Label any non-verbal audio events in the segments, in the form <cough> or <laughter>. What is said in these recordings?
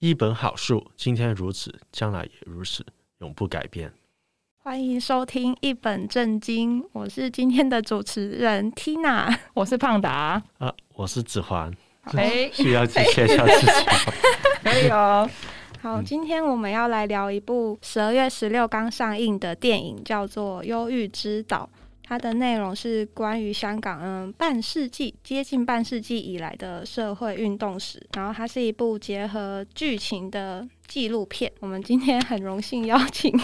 一本好书，今天如此，将来也如此，永不改变。欢迎收听一本正经，我是今天的主持人 Tina，我是胖达啊，我是子桓。哎，需要介绍自己吗？<laughs> 可以哦。<laughs> 好，今天我们要来聊一部十二月十六刚上映的电影，叫做《忧郁之岛》。它的内容是关于香港，嗯，半世纪接近半世纪以来的社会运动史。然后它是一部结合剧情的纪录片。我们今天很荣幸邀请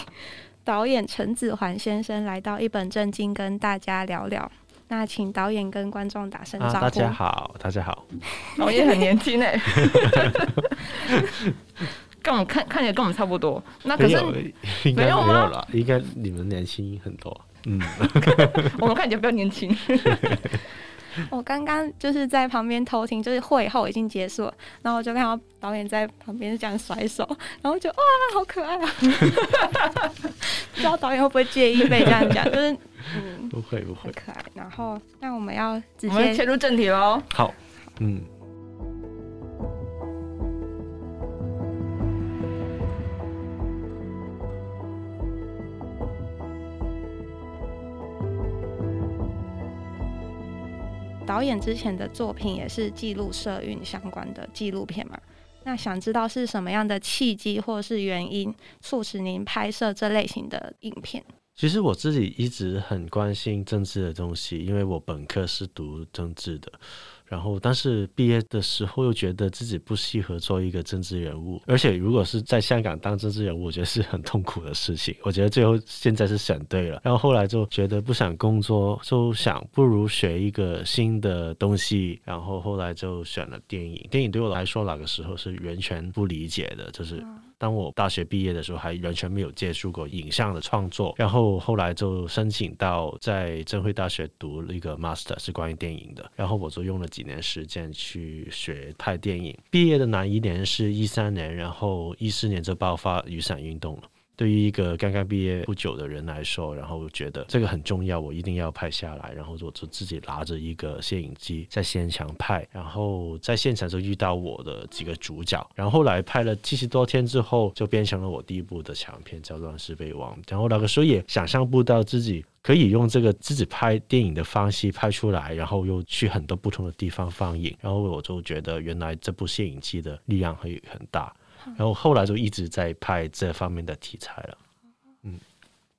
导演陈子桓先生来到一本正经跟大家聊聊。那请导演跟观众打声招呼。啊，大家好，大家好。<laughs> 我也很年轻哎，跟我们看看起来跟我们差不多。那可是没有了，应该你们年轻很多。嗯，<laughs> 我们看起来比较年轻。<laughs> 我刚刚就是在旁边偷听，就是会后已经结束了，然后我就看到导演在旁边这样甩手，然后就哇，好可爱啊！<laughs> 不知道导演会不会介意被这样讲？就是嗯，不会不会，可爱。然后那我们要直接切入正题喽。好，嗯。导演之前的作品也是记录社运相关的纪录片嘛？那想知道是什么样的契机或是原因促使您拍摄这类型的影片？其实我自己一直很关心政治的东西，因为我本科是读政治的。然后，但是毕业的时候又觉得自己不适合做一个政治人物，而且如果是在香港当政治人物，我觉得是很痛苦的事情。我觉得最后现在是选对了，然后后来就觉得不想工作，就想不如学一个新的东西，然后后来就选了电影。电影对我来说，那个时候是完全不理解的，就是。当我大学毕业的时候，还完全没有接触过影像的创作，然后后来就申请到在正会大学读了一个 master，是关于电影的，然后我就用了几年时间去学拍电影。毕业的那一年是一三年，然后一四年就爆发雨伞运动了。对于一个刚刚毕业不久的人来说，然后觉得这个很重要，我一定要拍下来。然后我就自己拿着一个摄影机在现场拍，然后在现场就遇到我的几个主角。然后后来拍了七十多天之后，就变成了我第一部的长片，叫《乱世备忘》。然后那个时候也想象不到自己可以用这个自己拍电影的方式拍出来，然后又去很多不同的地方放映。然后我就觉得原来这部摄影机的力量会很大。然后后来就一直在拍这方面的题材了。嗯，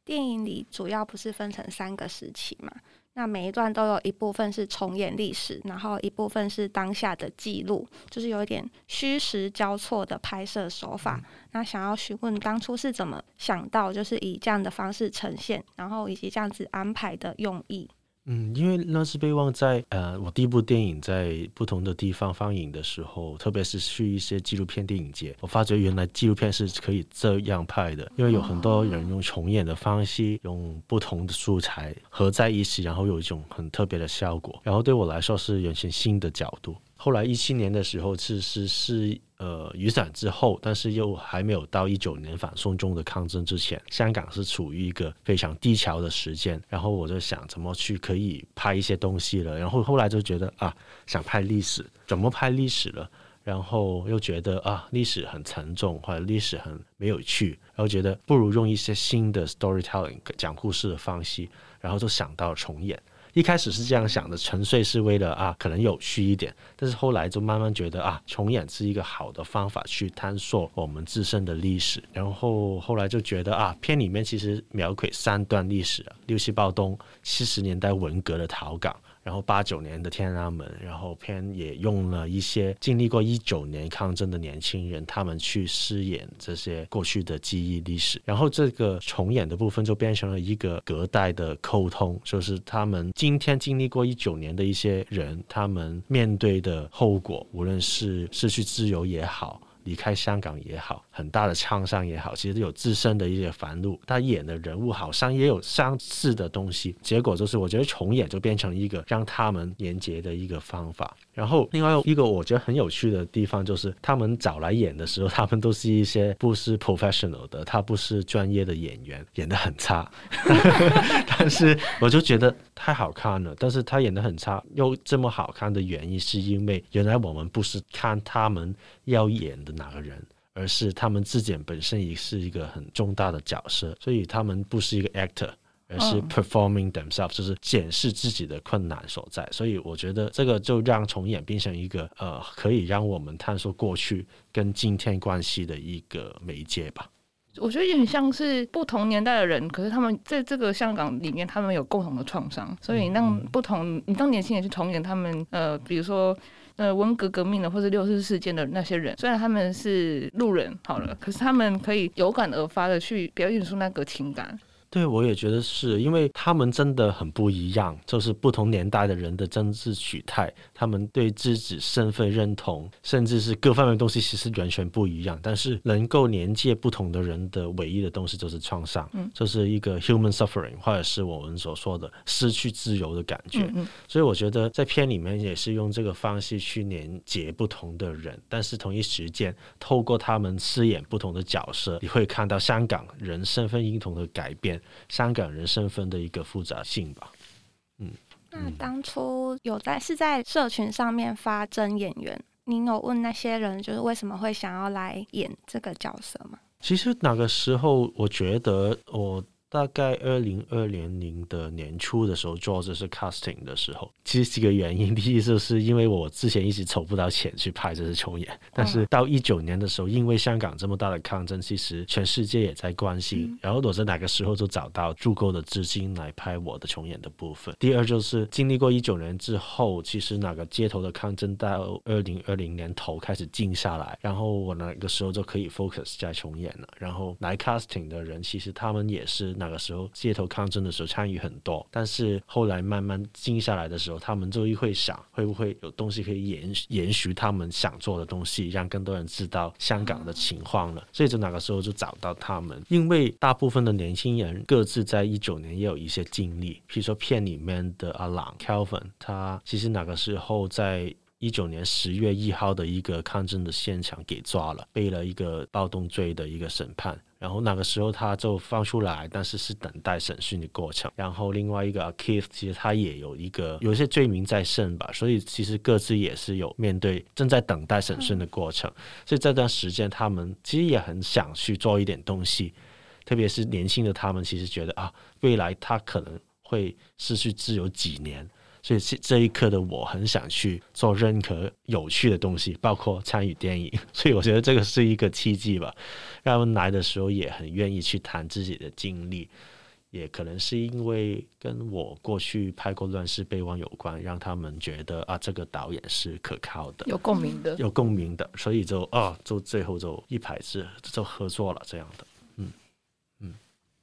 电影里主要不是分成三个时期嘛？那每一段都有一部分是重演历史，然后一部分是当下的记录，就是有一点虚实交错的拍摄手法。嗯、那想要询问当初是怎么想到，就是以这样的方式呈现，然后以及这样子安排的用意。嗯，因为那是备忘在呃，我第一部电影在不同的地方放映的时候，特别是去一些纪录片电影节，我发觉原来纪录片是可以这样拍的，因为有很多人用重演的方式，用不同的素材合在一起，然后有一种很特别的效果，然后对我来说是完全新的角度。后来一七年的时候，其实是呃雨伞之后，但是又还没有到一九年反送中的抗争之前，香港是处于一个非常低潮的时间。然后我就想怎么去可以拍一些东西了。然后后来就觉得啊，想拍历史，怎么拍历史了？然后又觉得啊，历史很沉重，或者历史很没有趣。然后觉得不如用一些新的 storytelling 讲故事的方式，然后就想到重演。一开始是这样想的，纯粹是为了啊，可能有趣一点。但是后来就慢慢觉得啊，重演是一个好的方法去探索我们自身的历史。然后后来就觉得啊，片里面其实描绘三段历史，六七暴动、七十年代文革的逃港。然后八九年的天安门，然后片也用了一些经历过一九年抗争的年轻人，他们去饰演这些过去的记忆历史。然后这个重演的部分就变成了一个隔代的沟通，就是他们今天经历过一九年的一些人，他们面对的后果，无论是失去自由也好。离开香港也好，很大的创伤也好，其实有自身的一些烦恼。他演的人物好像也有相似的东西，结果就是我觉得重演就变成一个让他们连接的一个方法。然后另外一个我觉得很有趣的地方就是，他们找来演的时候，他们都是一些不是 professional 的，他不是专业的演员，演得很差。但是我就觉得太好看了，但是他演得很差，又这么好看的原因是因为原来我们不是看他们要演的哪个人，而是他们自检本身也是一个很重大的角色，所以他们不是一个 actor，而是 performing themselves，、嗯、就是检视自己的困难所在。所以我觉得这个就让重演变成一个呃，可以让我们探索过去跟今天关系的一个媒介吧。我觉得也很像是不同年代的人，可是他们在这个香港里面，他们有共同的创伤，所以让不同，你当年轻人去重演他们，呃，比如说呃文革革命的或者六四事件的那些人，虽然他们是路人好了，可是他们可以有感而发的去表演出那个情感。对，我也觉得是因为他们真的很不一样，就是不同年代的人的政治取态，他们对自己身份认同，甚至是各方面的东西，其实完全不一样。但是能够连接不同的人的唯一的东西就是创伤，嗯，就是一个 human suffering，或者是我们所说的失去自由的感觉。嗯嗯，所以我觉得在片里面也是用这个方式去连接不同的人，但是同一时间透过他们饰演不同的角色，你会看到香港人身份认同的改变。香港人身份的一个复杂性吧，嗯，那当初有在是在社群上面发真演员，您有问那些人就是为什么会想要来演这个角色吗？其实那个时候，我觉得我。大概二零二零年的年初的时候做这是 casting 的时候，其实几个原因，第一就是因为我之前一直筹不到钱去拍这次重演，但是到一九年的时候，因为香港这么大的抗争，其实全世界也在关心，然后我在哪个时候就找到足够的资金来拍我的重演的部分。第二就是经历过一九年之后，其实哪个街头的抗争到二零二零年头开始静下来，然后我那个时候就可以 focus 在重演了。然后来 casting 的人，其实他们也是那个时候街头抗争的时候参与很多，但是后来慢慢静下来的时候，他们就会想，会不会有东西可以延延续他们想做的东西，让更多人知道香港的情况了。所以就那个时候就找到他们，因为大部分的年轻人各自在一九年也有一些经历，比如说片里面的阿朗 Kelvin，他其实那个时候在一九年十月一号的一个抗争的现场给抓了，背了一个暴动罪的一个审判。然后那个时候他就放出来，但是是等待审讯的过程。然后另外一个 Keith 其实他也有一个有一些罪名在身吧，所以其实各自也是有面对正在等待审讯的过程。所以这段时间他们其实也很想去做一点东西，特别是年轻的他们其实觉得啊，未来他可能会失去自由几年。所以这一刻的我很想去做任何有趣的东西，包括参与电影。<laughs> 所以我觉得这个是一个契机吧。让他们来的时候也很愿意去谈自己的经历，也可能是因为跟我过去拍过《乱世备忘》有关，让他们觉得啊，这个导演是可靠的，有共鸣的，有共鸣的，所以就啊，就最后就一拍子就合作了这样的。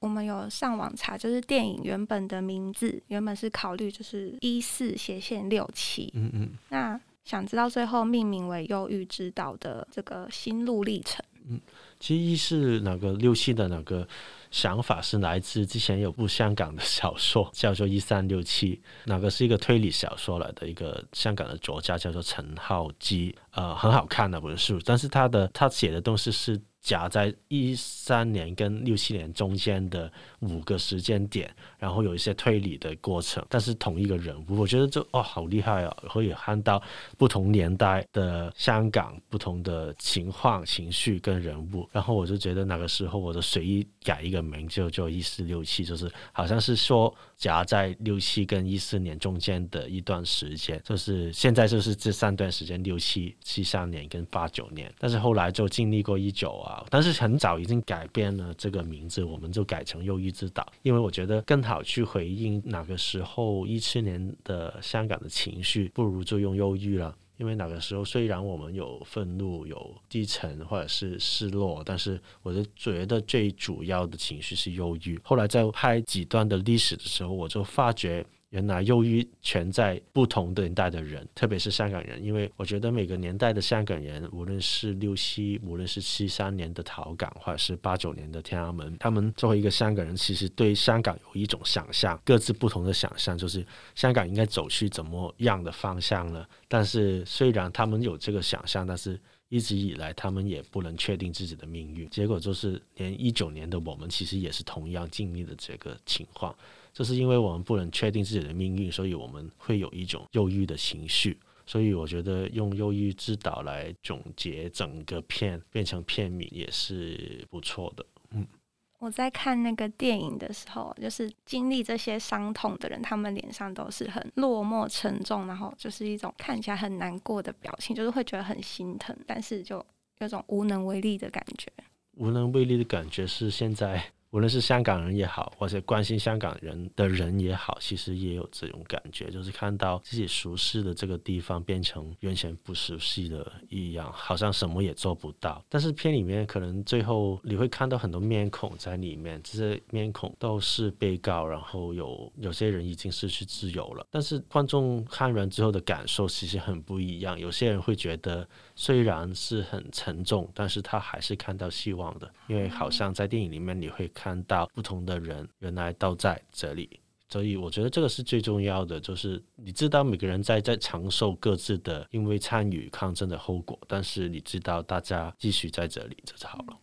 我们有上网查，就是电影原本的名字原本是考虑就是一四斜线六七，嗯嗯，那想知道最后命名为《忧郁之岛》的这个心路历程。嗯，其实一是那个六七的那个想法是来自之前有部香港的小说叫做《一三六七》，那个是一个推理小说来的一个香港的作家叫做陈浩基，呃，很好看的本书，但是他的他写的东西是。夹在一三年跟六七年中间的五个时间点，然后有一些推理的过程，但是同一个人物，我觉得就哦好厉害啊！可以看到不同年代的香港不同的情况、情绪跟人物，然后我就觉得那个时候我就随意改一个名，就叫一四六七，就是好像是说夹在六七跟一四年中间的一段时间，就是现在就是这三段时间，六七七三年跟八九年，但是后来就经历过一九啊。但是很早已经改变了这个名字，我们就改成忧郁之岛，因为我觉得更好去回应那个时候一七年的香港的情绪，不如就用忧郁了。因为那个时候虽然我们有愤怒、有低沉或者是失落，但是我就觉得最主要的情绪是忧郁。后来在拍几段的历史的时候，我就发觉。原来忧郁全在不同的年代的人，特别是香港人，因为我觉得每个年代的香港人，无论是六七，无论是七三年的逃港，或者是八九年的天安门，他们作为一个香港人，其实对香港有一种想象，各自不同的想象，就是香港应该走去怎么样的方向呢？但是虽然他们有这个想象，但是一直以来他们也不能确定自己的命运。结果就是连一九年的我们，其实也是同样经历了这个情况。就是因为我们不能确定自己的命运，所以我们会有一种忧郁的情绪。所以我觉得用《忧郁之岛》来总结整个片，变成片名也是不错的。嗯，我在看那个电影的时候，就是经历这些伤痛的人，他们脸上都是很落寞沉重，然后就是一种看起来很难过的表情，就是会觉得很心疼，但是就有种无能为力的感觉。无能为力的感觉是现在。无论是香港人也好，或者关心香港人的人也好，其实也有这种感觉，就是看到自己熟悉的这个地方变成原先不熟悉的一样，好像什么也做不到。但是片里面可能最后你会看到很多面孔在里面，这些面孔都是被告，然后有有些人已经失去自由了。但是观众看完之后的感受其实很不一样，有些人会觉得虽然是很沉重，但是他还是看到希望的，因为好像在电影里面你会。看到不同的人原来都在这里，所以我觉得这个是最重要的，就是你知道每个人在在承受各自的因为参与抗争的后果，但是你知道大家继续在这里，这就好了。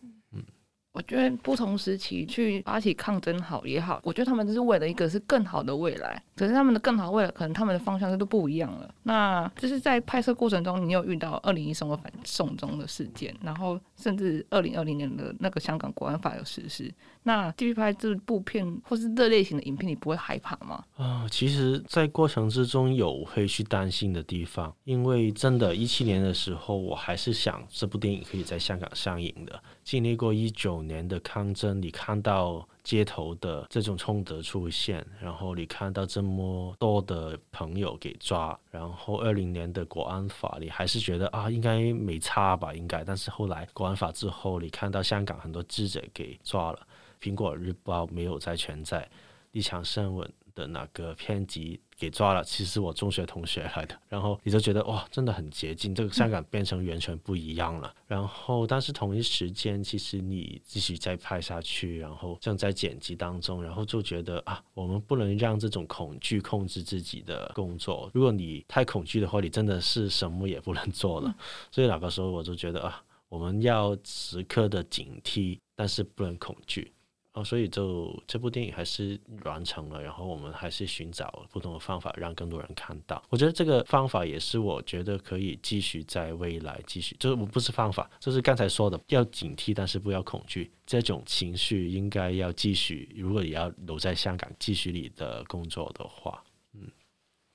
我觉得不同时期去发起抗争好也好，我觉得他们就是为了一个是更好的未来。可是他们的更好未来，可能他们的方向都不一样了。那就是在拍摄过程中，你有遇到二零一三的反送中的事件，然后甚至二零二零年的那个香港国安法有实施。那继续拍这部片或是这类型的影片，你不会害怕吗？啊、其实，在过程之中有会去担心的地方，因为真的，一七年的时候，我还是想这部电影可以在香港上映的。经历过一九年的抗争，你看到街头的这种冲突出现，然后你看到这么多的朋友给抓，然后二零年的国安法，你还是觉得啊，应该没差吧？应该，但是后来国安法之后，你看到香港很多记者给抓了，苹果日报没有再存在，立场新闻的那个编辑给抓了，其实我中学同学来的，然后你就觉得哇，真的很接近，这个香港变成完全不一样了。然后，但是同一时间，其实你继续再拍下去，然后正在剪辑当中，然后就觉得啊，我们不能让这种恐惧控制自己的工作。如果你太恐惧的话，你真的是什么也不能做了。<laughs> 所以那个时候我就觉得啊，我们要时刻的警惕，但是不能恐惧。哦，所以就这部电影还是完成了，然后我们还是寻找不同的方法，让更多人看到。我觉得这个方法也是我觉得可以继续在未来继续，就是我不是方法，就是刚才说的要警惕，但是不要恐惧，这种情绪应该要继续。如果你要留在香港继续你的工作的话，嗯，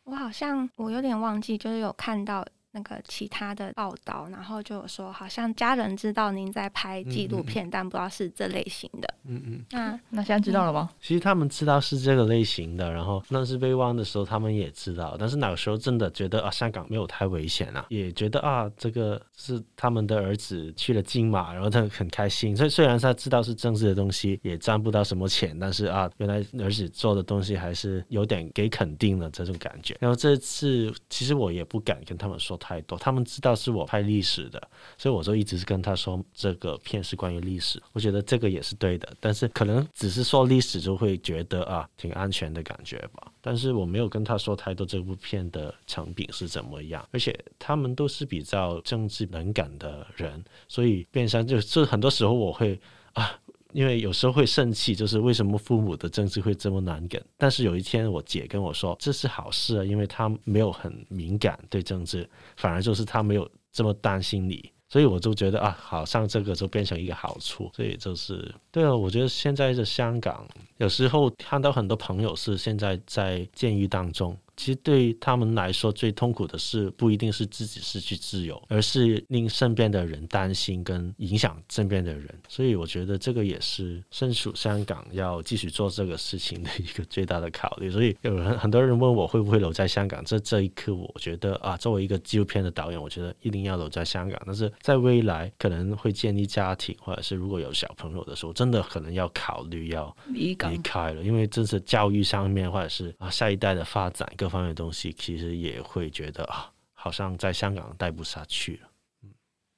我好像我有点忘记，就是有看到。那个其他的报道，然后就有说，好像家人知道您在拍纪录片，嗯嗯，但不知道是这类型的。嗯嗯，那 <laughs> 那现在知道了吗？其实他们知道是这个类型的，然后那是被忘的时候，他们也知道，但是那个时候真的觉得啊，香港没有太危险啊，也觉得啊，这个是他们的儿子去了金马，然后他很开心。所以虽然他知道是政治的东西，也赚不到什么钱，但是啊，原来儿子做的东西还是有点给肯定的这种感觉。然后这次其实我也不敢跟他们说。太多，他们知道是我拍历史的，所以我就一直是跟他说这个片是关于历史。我觉得这个也是对的，但是可能只是说历史就会觉得啊挺安全的感觉吧。但是我没有跟他说太多这部片的成品是怎么样，而且他们都是比较政治敏感的人，所以变相就是很多时候我会啊。因为有时候会生气，就是为什么父母的政治会这么难搞？但是有一天我姐跟我说，这是好事啊，因为她没有很敏感对政治，反而就是她没有这么担心你，所以我就觉得啊，好像这个就变成一个好处。所以就是对啊，我觉得现在的香港，有时候看到很多朋友是现在在监狱当中。其实对他们来说，最痛苦的是不一定是自己失去自由，而是令身边的人担心跟影响身边的人。所以我觉得这个也是身处香港要继续做这个事情的一个最大的考虑。所以有人很多人问我会不会留在香港，这这一刻我觉得啊，作为一个纪录片的导演，我觉得一定要留在香港。但是在未来可能会建立家庭，或者是如果有小朋友的时候，真的可能要考虑要离开了，因为这是教育上面或者是啊下一代的发展。各方面的东西其实也会觉得啊，好像在香港待不下去了。嗯，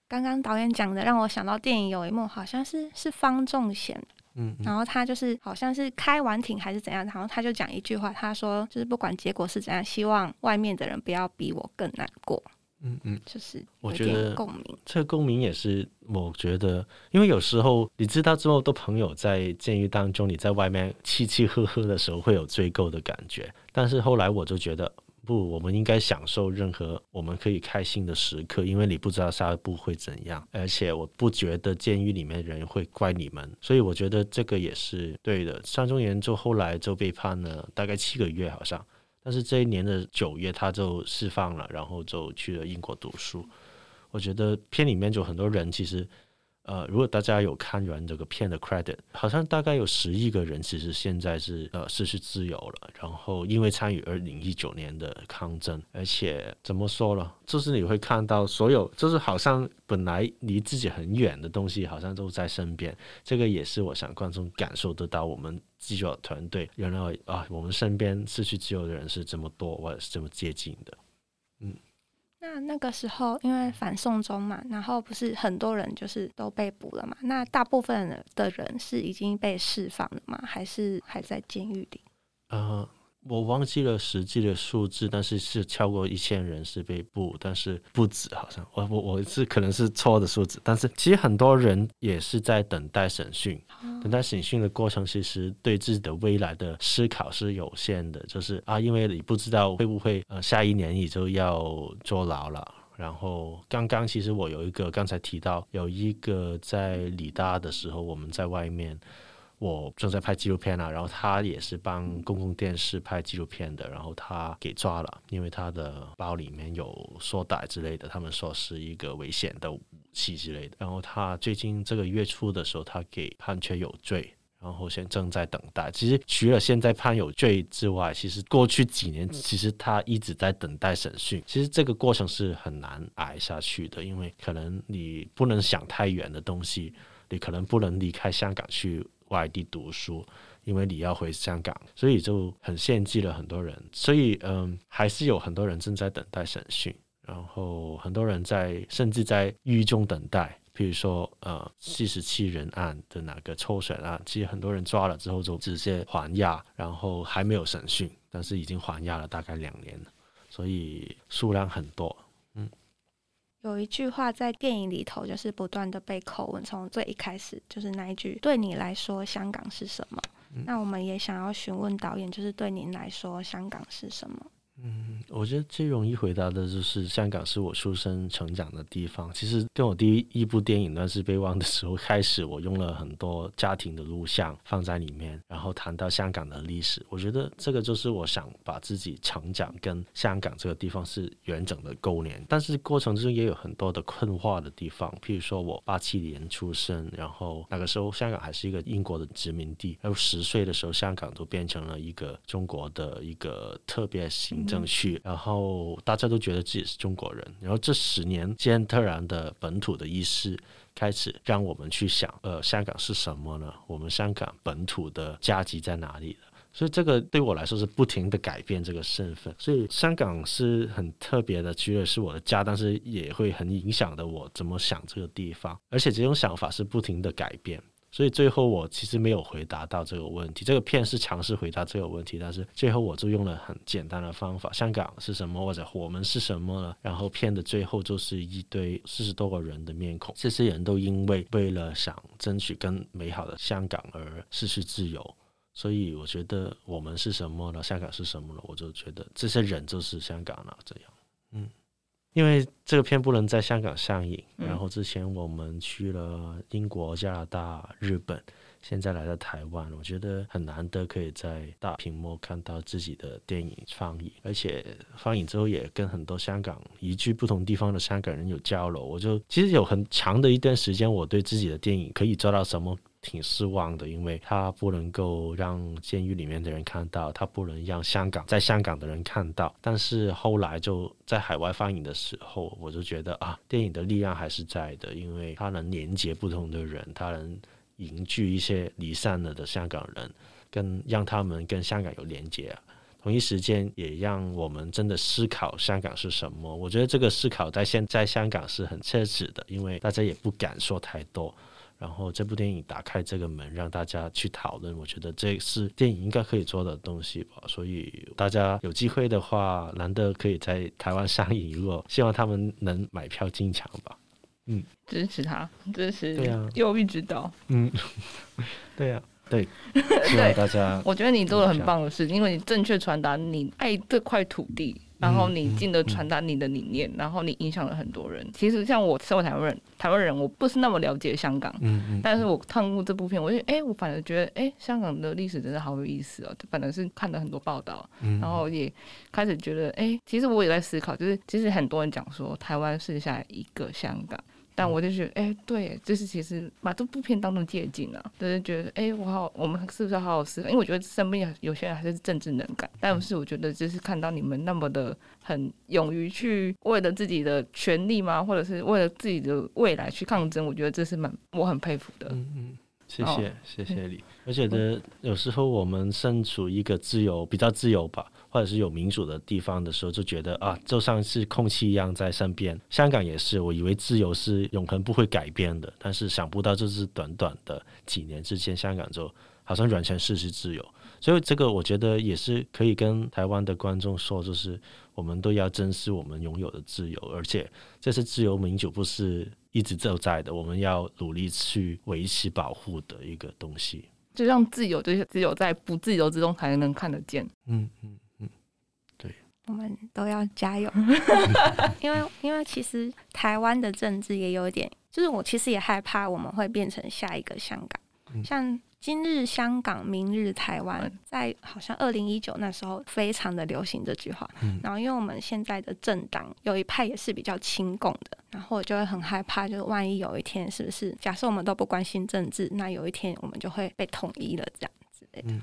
刚刚导演讲的让我想到电影有一幕，好像是是方仲贤，嗯，嗯，然后他就是好像是开完庭还是怎样，然后他就讲一句话，他说就是不管结果是怎样，希望外面的人不要比我更难过。嗯嗯，就是我觉得共鸣，这个共鸣也是我觉得，因为有时候你知道之后，都朋友在监狱当中，你在外面吃吃喝喝的时候会有追究的感觉，但是后来我就觉得不，我们应该享受任何我们可以开心的时刻，因为你不知道下一步会怎样。而且我不觉得监狱里面人会怪你们，所以我觉得这个也是对的。上中研就后来就被判了大概七个月，好像，但是这一年的九月他就释放了，然后就去了英国读书。我觉得片里面就很多人其实。呃，如果大家有看完这个片的 credit，好像大概有十亿个人其实现在是呃失去自由了，然后因为参与二零一九年的抗争，而且怎么说呢，就是你会看到所有，就是好像本来离自己很远的东西，好像都在身边。这个也是我想观众感受得到，我们记者团队原来啊，我们身边失去自由的人是这么多，或者是这么接近的，嗯。那那个时候，因为反送中嘛，然后不是很多人就是都被捕了嘛？那大部分的人是已经被释放了吗？还是还在监狱里？啊、uh。我忘记了实际的数字，但是是超过一千人是被捕，但是不止，好像我我我是可能是错的数字，但是其实很多人也是在等待审讯，等他审讯的过程，其实对自己的未来的思考是有限的，就是啊，因为你不知道会不会呃下一年你就要坐牢了。然后刚刚其实我有一个刚才提到有一个在理大的时候，我们在外面。我正在拍纪录片啊，然后他也是帮公共电视拍纪录片的，然后他给抓了，因为他的包里面有索带之类的，他们说是一个危险的武器之类的。然后他最近这个月初的时候，他给判决有罪，然后现正在等待。其实除了现在判有罪之外，其实过去几年其实他一直在等待审讯。其实这个过程是很难挨下去的，因为可能你不能想太远的东西，你可能不能离开香港去。外地读书，因为你要回香港，所以就很限制了很多人。所以，嗯，还是有很多人正在等待审讯，然后很多人在甚至在狱中等待。比如说，呃，四十七人案的那个抽选案，其实很多人抓了之后就直接还押，然后还没有审讯，但是已经还押了大概两年了，所以数量很多。有一句话在电影里头，就是不断的被口吻，从最一开始就是那一句：“对你来说，香港是什么？”嗯、那我们也想要询问导演，就是对您来说，香港是什么？嗯，我觉得最容易回答的就是香港是我出生成长的地方。其实跟我第一部电影《乱世备忘》的时候开始，我用了很多家庭的录像放在里面，然后谈到香港的历史。我觉得这个就是我想把自己成长跟香港这个地方是完整的勾连。但是过程中也有很多的困惑的地方，譬如说我八七年出生，然后那个时候香港还是一个英国的殖民地，然后十岁的时候香港都变成了一个中国的一个特别行。争取，然后大家都觉得自己是中国人，然后这十年间突然的本土的意识开始让我们去想，呃，香港是什么呢？我们香港本土的价值在哪里？所以这个对我来说是不停的改变这个身份，所以香港是很特别的，除了是我的家，但是也会很影响的我怎么想这个地方，而且这种想法是不停的改变。所以最后我其实没有回答到这个问题。这个片是尝试回答这个问题，但是最后我就用了很简单的方法：香港是什么，或者我们是什么？然后片的最后就是一堆四十多个人的面孔，这些人都因为为了想争取更美好的香港而失去自由。所以我觉得我们是什么呢？香港是什么呢？我就觉得这些人就是香港了。这样，嗯。因为这个片不能在香港上映，然后之前我们去了英国、加拿大、日本，现在来到台湾，我觉得很难得可以在大屏幕看到自己的电影放映，而且放映之后也跟很多香港移居不同地方的香港人有交流，我就其实有很长的一段时间，我对自己的电影可以做到什么？挺失望的，因为他不能够让监狱里面的人看到，他不能让香港在香港的人看到。但是后来就在海外放映的时候，我就觉得啊，电影的力量还是在的，因为它能连接不同的人，它能凝聚一些离散了的香港人，跟让他们跟香港有连接。同一时间也让我们真的思考香港是什么。我觉得这个思考在现在香港是很奢侈的，因为大家也不敢说太多。然后这部电影打开这个门，让大家去讨论。我觉得这是电影应该可以做的东西吧。所以大家有机会的话，难得可以在台湾上映。如果希望他们能买票进场吧。嗯，支持他，支持。对啊，忧郁指导。嗯，<laughs> 对呀、啊，<laughs> 对。希望大家。我觉得你做了很棒的事，因为你正确传达你爱这块土地。然后你进的传达你的理念，然后你影响了很多人。其实像我身为台湾人，台湾人我不是那么了解香港，但是我看过这部片，我就哎，我反而觉得哎，香港的历史真的好有意思哦。反正是看了很多报道，然后也开始觉得哎，其实我也在思考，就是其实很多人讲说台湾是下一个香港。但我就觉得，哎、欸，对，就是其实把这部片当成借鉴啊，就是觉得，哎、欸，我好，我们是不是好好思考？因为我觉得身边有些人还是政治能感，但是我觉得就是看到你们那么的很勇于去为了自己的权利吗，或者是为了自己的未来去抗争，我觉得这是蛮我很佩服的。嗯嗯，谢谢、哦、<laughs> 谢谢你。我觉得有时候我们身处一个自由比较自由吧。或者是有民主的地方的时候，就觉得啊，就像是空气一样在身边。香港也是，我以为自由是永恒不会改变的，但是想不到就是短短的几年之间，香港就好像完全失去自由。所以这个我觉得也是可以跟台湾的观众说，就是我们都要珍惜我们拥有的自由，而且这是自由民主不是一直就在的，我们要努力去维持保护的一个东西。就让自由，就是只有在不自由之中才能看得见。嗯嗯嗯，对。我们都要加油，<laughs> 因为因为其实台湾的政治也有点，就是我其实也害怕我们会变成下一个香港，嗯、像今日香港，明日台湾，在好像二零一九那时候非常的流行这句话，嗯、然后因为我们现在的政党有一派也是比较亲共的，然后我就会很害怕，就是万一有一天是不是假设我们都不关心政治，那有一天我们就会被统一了这样之类的，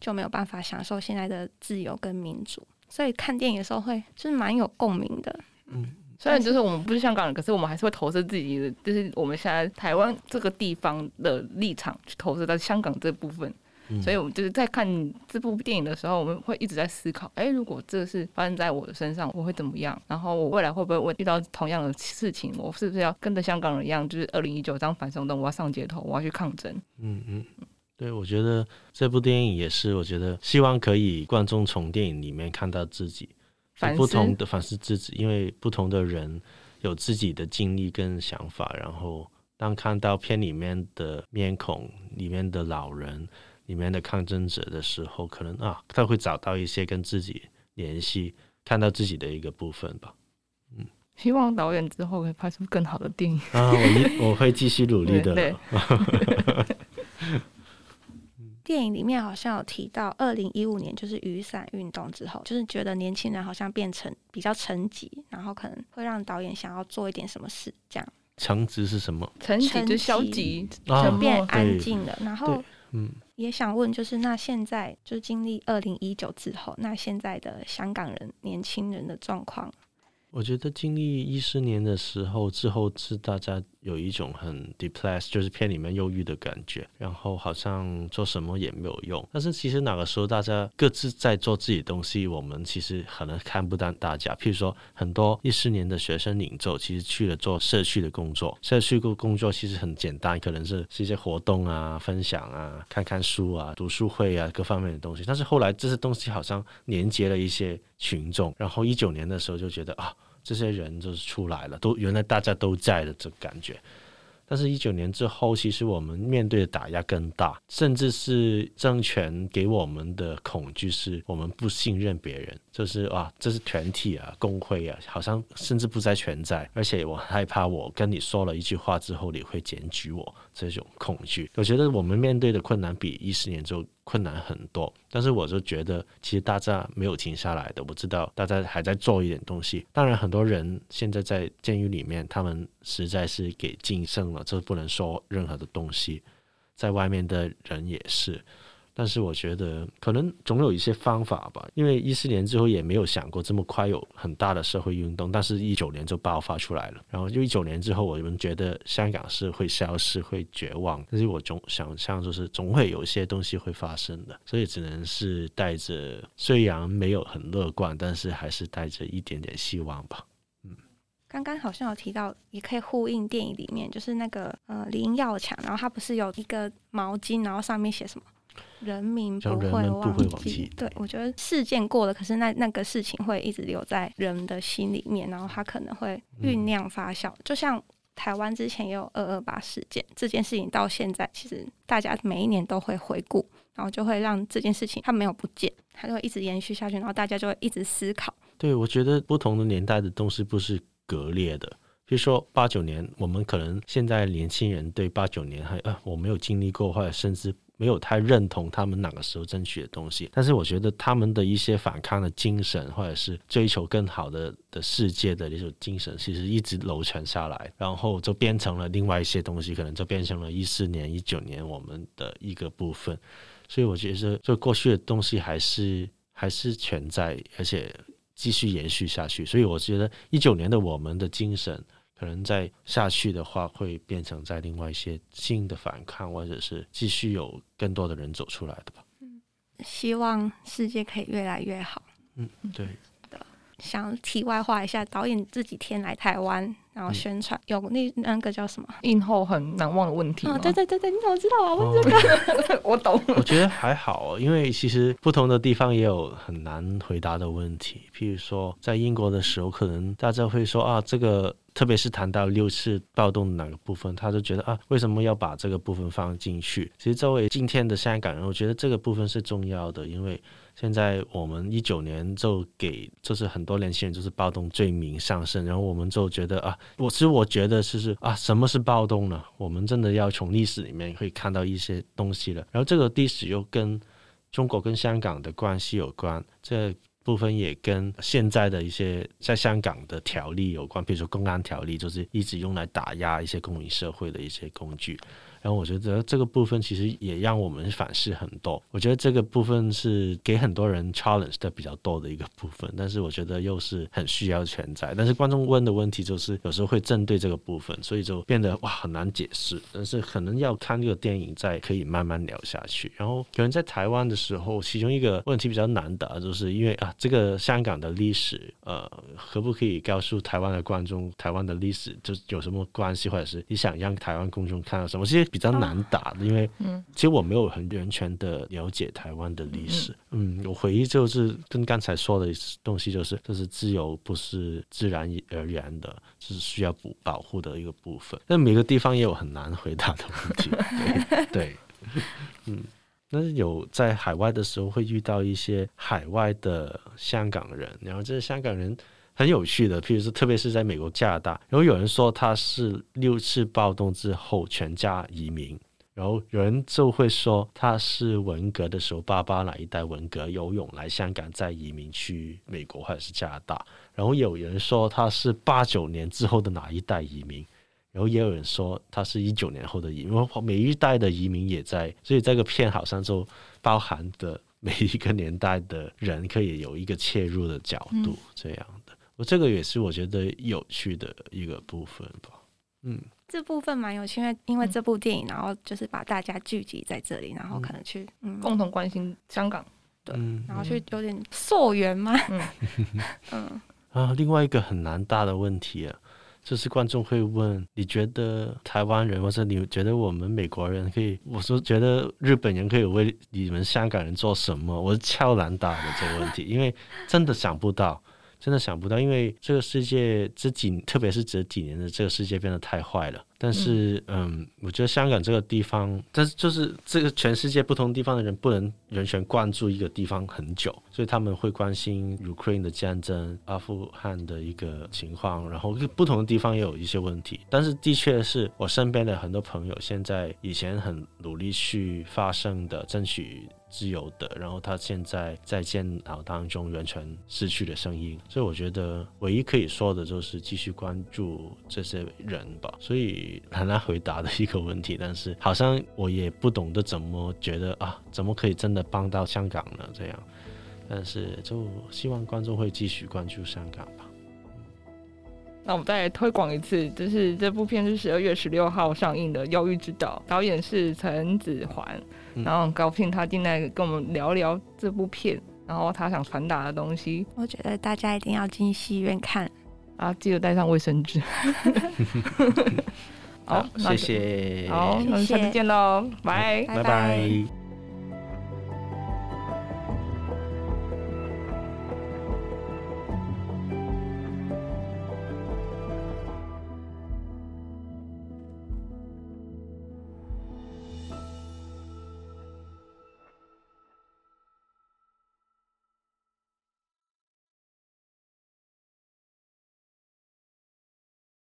就没有办法享受现在的自由跟民主。所以看电影的时候会就是蛮有共鸣的，嗯，虽然就是我们不是香港人，可是我们还是会投射自己的，就是我们现在台湾这个地方的立场去投射到香港这部分，嗯，所以我们就是在看这部电影的时候，我们会一直在思考，哎，如果这是发生在我的身上，我会怎么样？然后我未来会不会遇到同样的事情？我是不是要跟着香港人一样，就是二零一九当反送中，我要上街头，我要去抗争？嗯嗯。对，我觉得这部电影也是，我觉得希望可以观众从电影里面看到自己，不同的反思自己，因为不同的人有自己的经历跟想法，然后当看到片里面的面孔、里面的老人、里面的抗争者的时候，可能啊，他会找到一些跟自己联系，看到自己的一个部分吧。嗯，希望导演之后可以拍出更好的电影啊！我 <laughs> 我会继续努力的。<laughs> 电影里面好像有提到，二零一五年就是雨伞运动之后，就是觉得年轻人好像变成比较沉寂，然后可能会让导演想要做一点什么事，这样。沉寂是什么？沉寂就消极，就变安静了。然后，嗯，也想问，就是那现在就经历二零一九之后，那现在的香港人年轻人的状况？我觉得经历一四年的时候之后，是大家有一种很 depressed，就是片里面忧郁的感觉，然后好像做什么也没有用。但是其实那个时候大家各自在做自己东西，我们其实可能看不到大家。譬如说，很多一四年的学生领袖其实去了做社区的工作，社区的工作其实很简单，可能是是一些活动啊、分享啊、看看书啊、读书会啊各方面的东西。但是后来这些东西好像连接了一些群众，然后一九年的时候就觉得啊。这些人就是出来了，都原来大家都在的这感觉。但是，一九年之后，其实我们面对的打压更大，甚至是政权给我们的恐惧，是我们不信任别人，就是啊，这是团体啊、工会啊，好像甚至不再存在。而且，我害怕我跟你说了一句话之后，你会检举我，这种恐惧。我觉得我们面对的困难比一四年就困难很多。但是，我就觉得其实大家没有停下来的，我知道大家还在做一点东西。当然，很多人现在在监狱里面，他们实在是给禁盛了。这不能说任何的东西，在外面的人也是，但是我觉得可能总有一些方法吧。因为一四年之后也没有想过这么快有很大的社会运动，但是一九年就爆发出来了。然后就一九年之后，我们觉得香港是会消失、会绝望，但是我总想象就是总会有一些东西会发生的，所以只能是带着虽然没有很乐观，但是还是带着一点点希望吧。刚刚好像有提到，也可以呼应电影里面，就是那个呃林耀强，然后他不是有一个毛巾，然后上面写什么“人民不会忘记”忘记。对，我觉得事件过了，可是那那个事情会一直留在人的心里面，然后他可能会酝酿发酵，嗯、就像台湾之前也有二二八事件，这件事情到现在其实大家每一年都会回顾，然后就会让这件事情它没有不见，它就会一直延续下去，然后大家就会一直思考。对，我觉得不同的年代的东西不是割裂的。比如说八九年，我们可能现在年轻人对八九年还啊，我没有经历过，或者甚至。没有太认同他们那个时候争取的东西，但是我觉得他们的一些反抗的精神，或者是追求更好的的世界的那种精神，其实一直流传下来，然后就变成了另外一些东西，可能就变成了一四年、一九年我们的一个部分。所以我觉得，就过去的东西还是还是存在，而且继续延续下去。所以我觉得一九年的我们的精神。可能再下去的话，会变成在另外一些新的反抗，或者是继续有更多的人走出来的吧。嗯，希望世界可以越来越好。嗯，对。想题外话一下，导演这几天来台湾，然后宣传、嗯、有那那个叫什么映后很难忘的问题。哦，对对对对，你怎么知道啊？问这个，哦、<laughs> 我懂。我觉得还好，因为其实不同的地方也有很难回答的问题。譬如说，在英国的时候，可能大家会说啊，这个特别是谈到六次暴动的哪个部分，他就觉得啊，为什么要把这个部分放进去？其实作为今天的香港人，我觉得这个部分是重要的，因为。现在我们一九年就给，就是很多年轻人就是暴动罪名上升，然后我们就觉得啊，我其实我觉得是是啊，什么是暴动呢？我们真的要从历史里面会看到一些东西了。然后这个历史又跟中国跟香港的关系有关，这部分也跟现在的一些在香港的条例有关，比如说公安条例，就是一直用来打压一些公民社会的一些工具。然后我觉得这个部分其实也让我们反思很多。我觉得这个部分是给很多人 challenge 的比较多的一个部分，但是我觉得又是很需要存在。但是观众问的问题就是有时候会针对这个部分，所以就变得哇很难解释。但是可能要看这个电影再可以慢慢聊下去。然后可能在台湾的时候，其中一个问题比较难的，就是因为啊这个香港的历史，呃，可不可以告诉台湾的观众，台湾的历史就有什么关系，或者是你想让台湾公众看到什么？其实。比较难打的，因为其实我没有很完全的了解台湾的历史。嗯，我回忆就是跟刚才说的东西，就是就是自由不是自然而然的，是需要保保护的一个部分。但每个地方也有很难回答的问题。<laughs> 对，对，嗯，但是有在海外的时候会遇到一些海外的香港人，然后这些香港人。很有趣的，譬如说，特别是在美国、加拿大，然后有人说他是六次暴动之后全家移民，然后有人就会说他是文革的时候爸爸那一代文革游泳来香港再移民去美国或者是加拿大，然后有人说他是八九年之后的哪一代移民，然后也有人说他是一九年后的移民，每一代的移民也在，所以这个片好像就包含的每一个年代的人可以有一个切入的角度，这样。我这个也是我觉得有趣的一个部分吧，嗯，这部分蛮有趣，因为因为这部电影，然后就是把大家聚集在这里，然后可能去嗯。共同关心香港，对，然后去。有点溯源嘛，嗯。<laughs> 嗯。<laughs> 啊，另外一个很难大的问题啊，就是观众会问，你觉得台湾人或者你觉得我们美国人可以，我说觉得日本人可以为你们香港人做什么？我是超难答的这个问题，因为真的想不到。真的想不到，因为这个世界这几，特别是这几年的这个世界变得太坏了。但是，嗯，嗯，我觉得香港这个地方，但是就是这个全世界不同地方的人不能完全关注一个地方很久，所以他们会关心 Ukraine 的战争、阿富汗的一个情况，然后不同的地方也有一些问题。但是，的确是我身边的很多朋友，现在以前很努力去发声的、争取自由的，然后他现在在监牢当中完全失去了声音。所以，我觉得唯一可以说的就是继续关注这些人吧。所以。很难回答的一个问题，但是好像我也不懂得怎么觉得啊，怎么可以真的帮到香港呢？这样，但是就希望观众会继续关注香港吧。那我们再来推广一次，就是这部片是十二月十六号上映的《忧郁之岛》，导演是陈子桓，然后很高兴他进来跟我们聊聊这部片，然后他想传达的东西。我觉得大家一定要进戏院看。啊，记得带上卫生纸。<laughs> 好，谢谢。好，那我们下次见喽，拜拜拜。